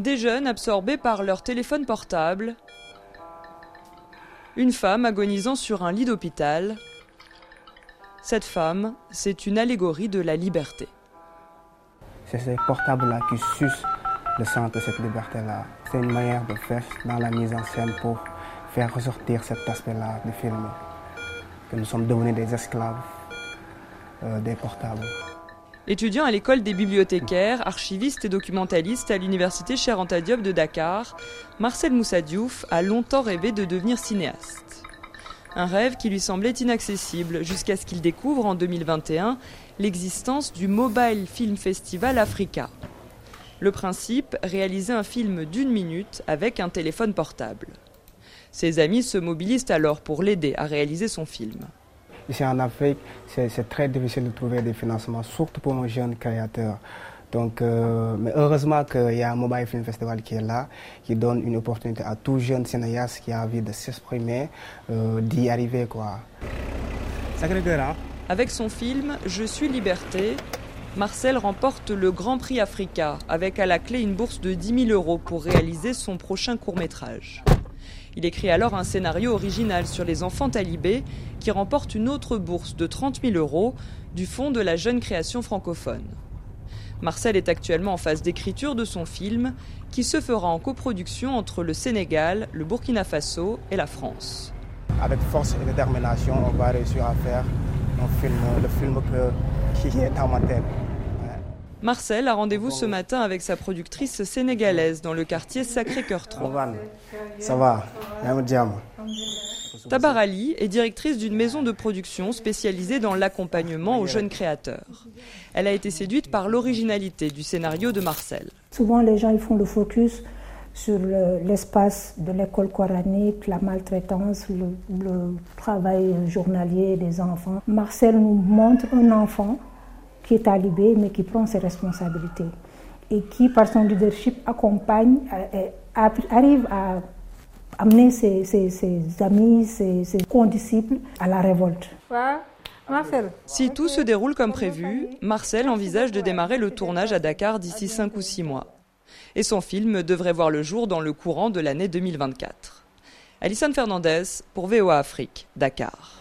Des jeunes absorbés par leur téléphone portable. Une femme agonisant sur un lit d'hôpital. Cette femme, c'est une allégorie de la liberté. C'est ces portables-là qui sucent le sens de cette liberté-là. C'est une manière de faire dans la mise en scène pour faire ressortir cet aspect-là du film. Que nous sommes devenus des esclaves euh, des portables. Étudiant à l'école des bibliothécaires, archiviste et documentaliste à l'université Anta Diop de Dakar, Marcel Moussa Diouf a longtemps rêvé de devenir cinéaste. Un rêve qui lui semblait inaccessible jusqu'à ce qu'il découvre en 2021 l'existence du Mobile Film Festival Africa. Le principe, réaliser un film d'une minute avec un téléphone portable. Ses amis se mobilisent alors pour l'aider à réaliser son film. Ici en Afrique, c'est très difficile de trouver des financements, surtout pour nos jeunes créateurs. Donc, euh, mais heureusement qu'il y a un Mobile Film Festival qui est là, qui donne une opportunité à tout jeune cinéaste qui a envie de s'exprimer, euh, d'y arriver. Quoi. Hein. Avec son film Je suis liberté, Marcel remporte le Grand Prix Africa, avec à la clé une bourse de 10 000 euros pour réaliser son prochain court métrage. Il écrit alors un scénario original sur les enfants talibés qui remporte une autre bourse de 30 000 euros du Fonds de la jeune création francophone. Marcel est actuellement en phase d'écriture de son film qui se fera en coproduction entre le Sénégal, le Burkina Faso et la France. Avec force et détermination, on va réussir à faire le film qui est dans ma tête. Marcel a rendez-vous ce matin avec sa productrice sénégalaise dans le quartier Sacré-Cœur 3. Ça va, Tabar Ali est directrice d'une maison de production spécialisée dans l'accompagnement aux jeunes créateurs. Elle a été séduite par l'originalité du scénario de Marcel. Souvent, les gens ils font le focus sur l'espace de l'école coranique, la maltraitance, le, le travail journalier des enfants. Marcel nous montre un enfant qui est talibé, mais qui prend ses responsabilités et qui, par son leadership, accompagne, euh, arrive à amener ses, amis, ses, condisciples à la révolte. Si tout se déroule comme prévu, Marcel envisage de démarrer le tournage à Dakar d'ici 5 ou 6 mois. Et son film devrait voir le jour dans le courant de l'année 2024. Alison Fernandez pour VOA Afrique, Dakar.